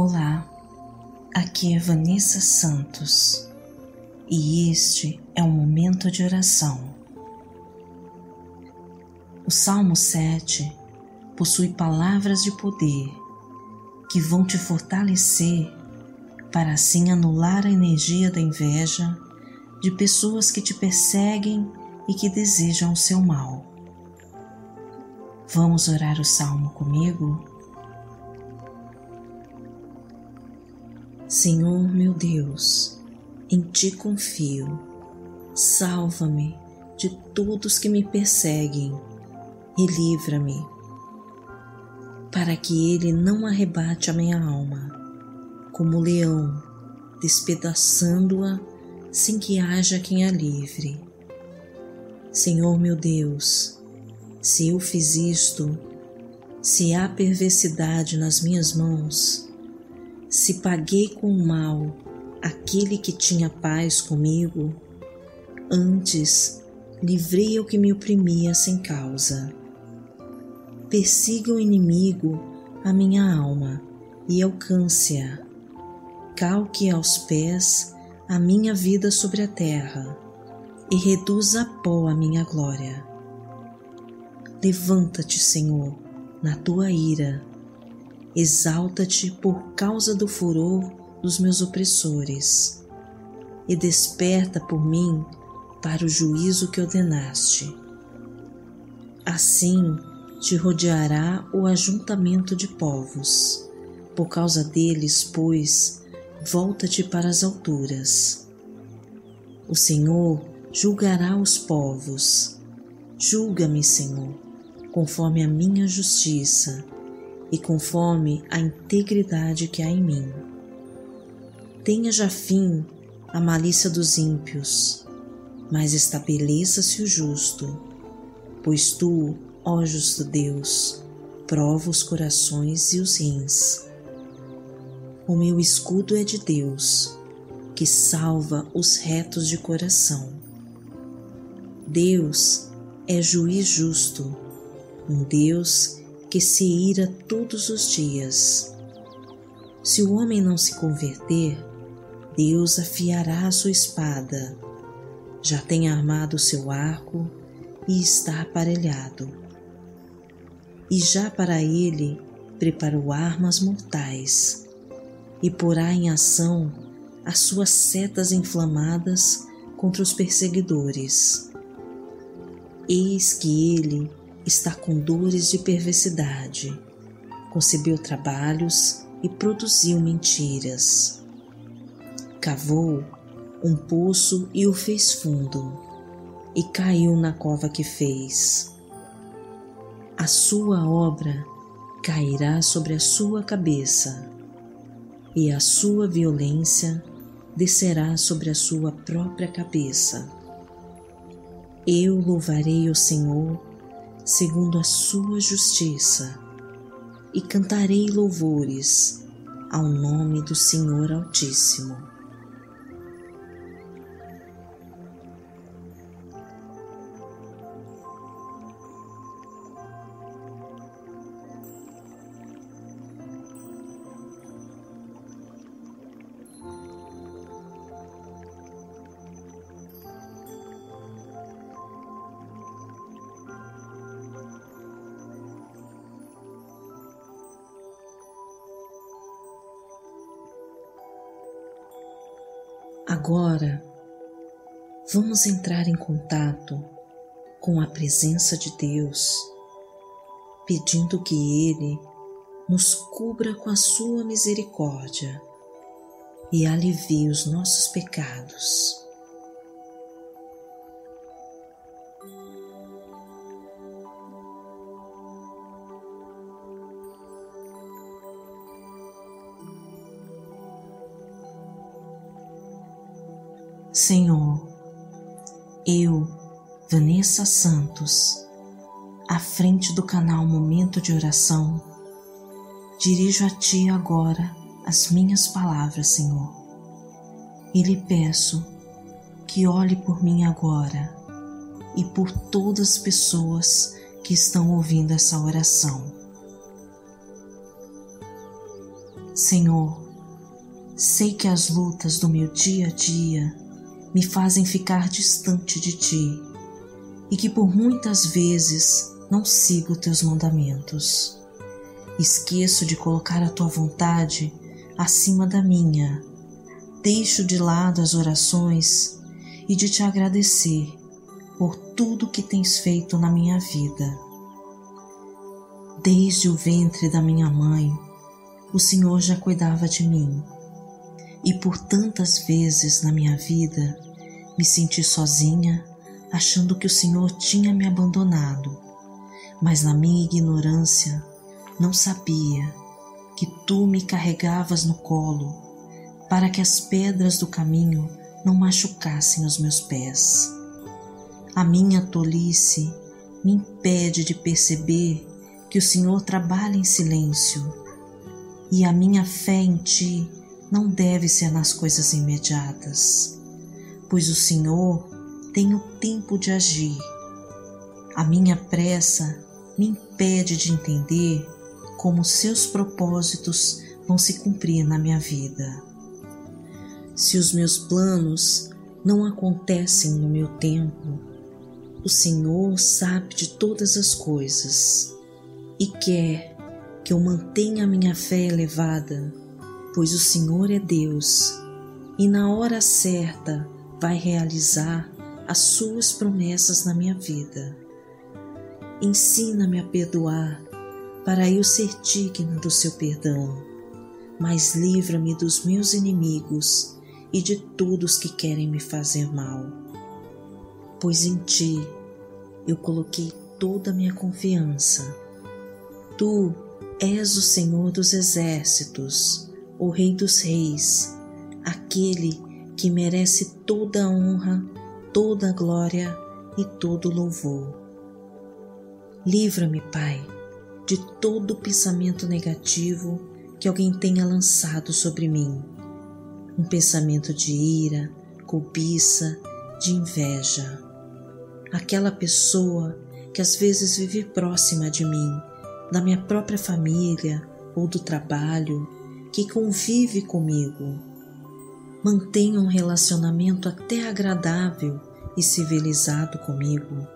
Olá, aqui é Vanessa Santos e este é um momento de oração. O Salmo 7 possui palavras de poder que vão te fortalecer para assim anular a energia da inveja de pessoas que te perseguem e que desejam o seu mal. Vamos orar o salmo comigo? Senhor meu Deus, em ti confio. Salva-me de todos que me perseguem e livra-me, para que ele não arrebate a minha alma, como leão, despedaçando-a sem que haja quem a livre. Senhor meu Deus, se eu fiz isto, se há perversidade nas minhas mãos, se paguei com mal aquele que tinha paz comigo, antes livrei o que me oprimia sem causa. Persiga o inimigo a minha alma e alcance-a. Calque aos pés a minha vida sobre a terra e reduza a pó a minha glória. Levanta-te, Senhor, na tua ira Exalta-te por causa do furor dos meus opressores, e desperta por mim para o juízo que ordenaste. Assim te rodeará o ajuntamento de povos. Por causa deles, pois, volta-te para as alturas. O Senhor julgará os povos. Julga-me, Senhor, conforme a minha justiça e conforme a integridade que há em mim. Tenha já fim a malícia dos ímpios, mas estabeleça-se o justo, pois tu, ó justo Deus, prova os corações e os rins. O meu escudo é de Deus, que salva os retos de coração. Deus é juiz justo, um Deus que se ira todos os dias. Se o homem não se converter, Deus afiará a sua espada. Já tem armado seu arco e está aparelhado. E já para ele preparou armas mortais e porá em ação as suas setas inflamadas contra os perseguidores. Eis que ele está com dores de perversidade, concebeu trabalhos e produziu mentiras. Cavou um poço e o fez fundo, e caiu na cova que fez. A sua obra cairá sobre a sua cabeça, e a sua violência descerá sobre a sua própria cabeça. Eu louvarei o Senhor segundo a sua justiça, e cantarei louvores ao nome do Senhor Altíssimo. Agora, vamos entrar em contato com a presença de Deus, pedindo que Ele nos cubra com a Sua misericórdia e alivie os nossos pecados. Senhor, eu, Vanessa Santos, à frente do canal Momento de Oração, dirijo a Ti agora as minhas palavras, Senhor, e lhe peço que olhe por mim agora e por todas as pessoas que estão ouvindo essa oração. Senhor, sei que as lutas do meu dia a dia me fazem ficar distante de Ti e que por muitas vezes não sigo Teus mandamentos. Esqueço de colocar a Tua vontade acima da minha. Deixo de lado as orações e de Te agradecer por tudo que tens feito na minha vida. Desde o ventre da minha mãe, o Senhor já cuidava de mim. E por tantas vezes na minha vida me senti sozinha, achando que o Senhor tinha me abandonado, mas na minha ignorância não sabia que tu me carregavas no colo para que as pedras do caminho não machucassem os meus pés. A minha tolice me impede de perceber que o Senhor trabalha em silêncio e a minha fé em Ti não deve ser nas coisas imediatas, pois o Senhor tem o tempo de agir. A minha pressa me impede de entender como seus propósitos vão se cumprir na minha vida. Se os meus planos não acontecem no meu tempo, o Senhor sabe de todas as coisas e quer que eu mantenha minha fé elevada, pois o Senhor é Deus e na hora certa vai realizar as suas promessas na minha vida. Ensina-me a perdoar para eu ser digna do seu perdão, mas livra-me dos meus inimigos e de todos que querem me fazer mal. Pois em ti eu coloquei toda a minha confiança. Tu És o Senhor dos exércitos, o Rei dos reis, aquele que merece toda a honra, toda a glória e todo louvor. Livra-me, Pai, de todo pensamento negativo que alguém tenha lançado sobre mim. Um pensamento de ira, cobiça, de inveja. Aquela pessoa que às vezes vive próxima de mim da minha própria família ou do trabalho que convive comigo. Mantenha um relacionamento até agradável e civilizado comigo.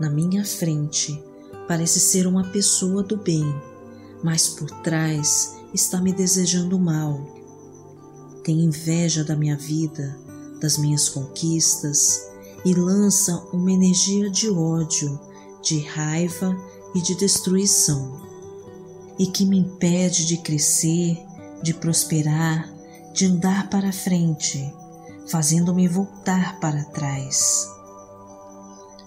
Na minha frente parece ser uma pessoa do bem, mas por trás está me desejando mal. Tem inveja da minha vida, das minhas conquistas e lança uma energia de ódio, de raiva e de destruição, e que me impede de crescer, de prosperar, de andar para frente, fazendo-me voltar para trás.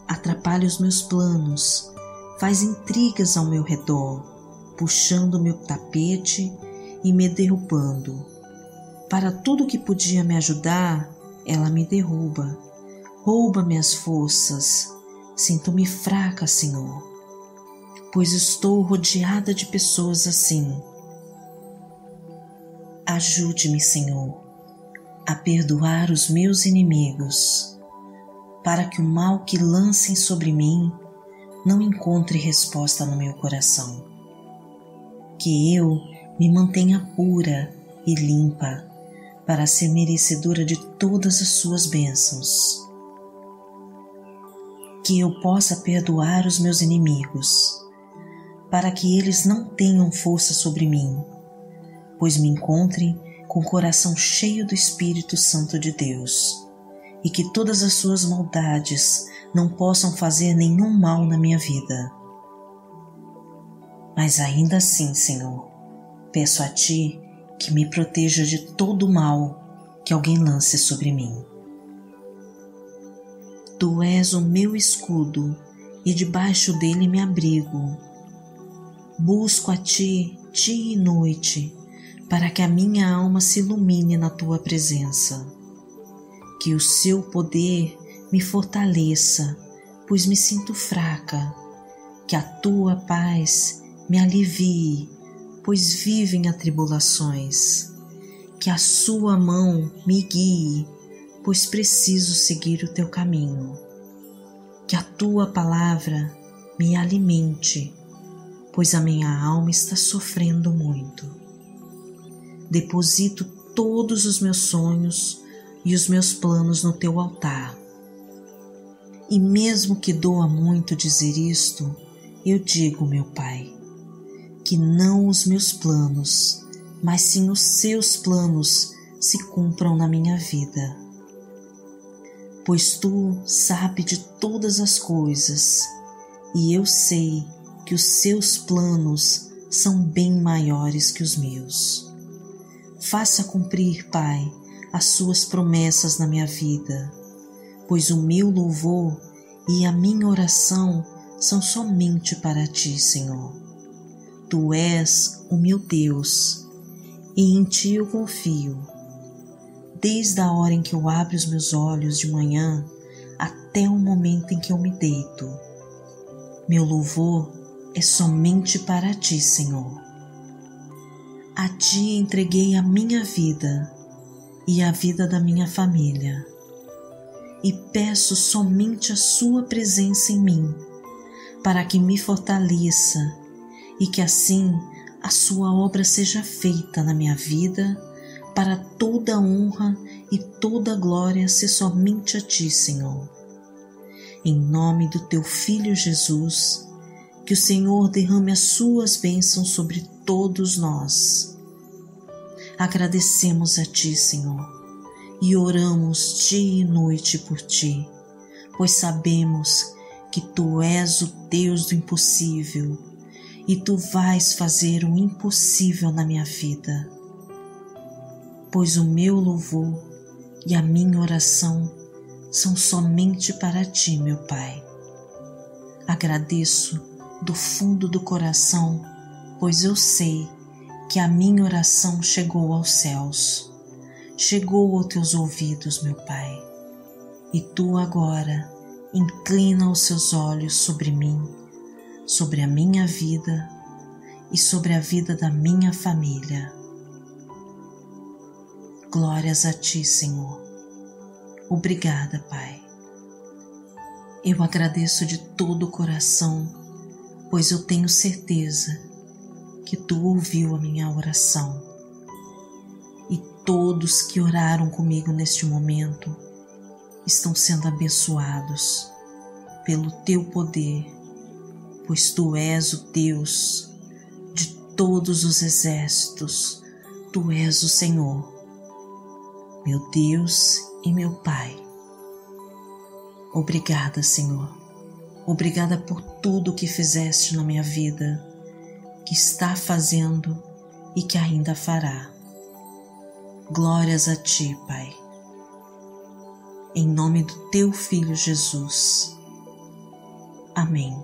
Atrapalha os meus planos, faz intrigas ao meu redor, puxando meu tapete e me derrubando. Para tudo que podia me ajudar, ela me derruba, rouba minhas forças. Sinto-me fraca, Senhor pois estou rodeada de pessoas assim. Ajude-me, Senhor, a perdoar os meus inimigos, para que o mal que lancem sobre mim não encontre resposta no meu coração. Que eu me mantenha pura e limpa para ser merecedora de todas as suas bênçãos. Que eu possa perdoar os meus inimigos para que eles não tenham força sobre mim, pois me encontrem com o coração cheio do Espírito Santo de Deus, e que todas as suas maldades não possam fazer nenhum mal na minha vida. Mas ainda assim, Senhor, peço a Ti que me proteja de todo mal que alguém lance sobre mim. Tu és o meu escudo e debaixo dele me abrigo Busco a Ti dia e noite, para que a minha alma se ilumine na Tua presença. Que o Seu poder me fortaleça, pois me sinto fraca. Que a Tua paz me alivie, pois vivo em atribulações. Que a Sua mão me guie, pois preciso seguir o Teu caminho. Que a Tua palavra me alimente pois a minha alma está sofrendo muito. deposito todos os meus sonhos e os meus planos no teu altar. E mesmo que doa muito dizer isto, eu digo, meu Pai, que não os meus planos, mas sim os seus planos se cumpram na minha vida. Pois tu sabe de todas as coisas, e eu sei que os seus planos são bem maiores que os meus. Faça cumprir, Pai, as suas promessas na minha vida, pois o meu louvor e a minha oração são somente para ti, Senhor. Tu és o meu Deus e em ti eu confio. Desde a hora em que eu abro os meus olhos de manhã até o momento em que eu me deito, meu louvor é somente para ti, Senhor. A ti entreguei a minha vida e a vida da minha família, e peço somente a Sua presença em mim para que me fortaleça e que assim a sua obra seja feita na minha vida, para toda honra e toda glória ser somente a ti, Senhor. Em nome do teu filho Jesus, que o Senhor derrame as suas bênçãos sobre todos nós. Agradecemos a ti, Senhor, e oramos dia e noite por ti, pois sabemos que tu és o Deus do impossível e tu vais fazer o impossível na minha vida. Pois o meu louvor e a minha oração são somente para ti, meu Pai. Agradeço do fundo do coração, pois eu sei que a minha oração chegou aos céus, chegou aos teus ouvidos, meu Pai. E tu agora inclina os seus olhos sobre mim, sobre a minha vida e sobre a vida da minha família. Glórias a Ti, Senhor. Obrigada, Pai. Eu agradeço de todo o coração, pois eu tenho certeza que Tu ouviu a minha oração. E todos que oraram comigo neste momento, estão sendo abençoados pelo teu poder, pois tu és o Deus de todos os exércitos, tu és o Senhor, meu Deus e meu Pai. Obrigada, Senhor. Obrigada por tudo que fizeste na minha vida, que está fazendo e que ainda fará. Glórias a Ti, Pai em nome do teu Filho Jesus. Amém.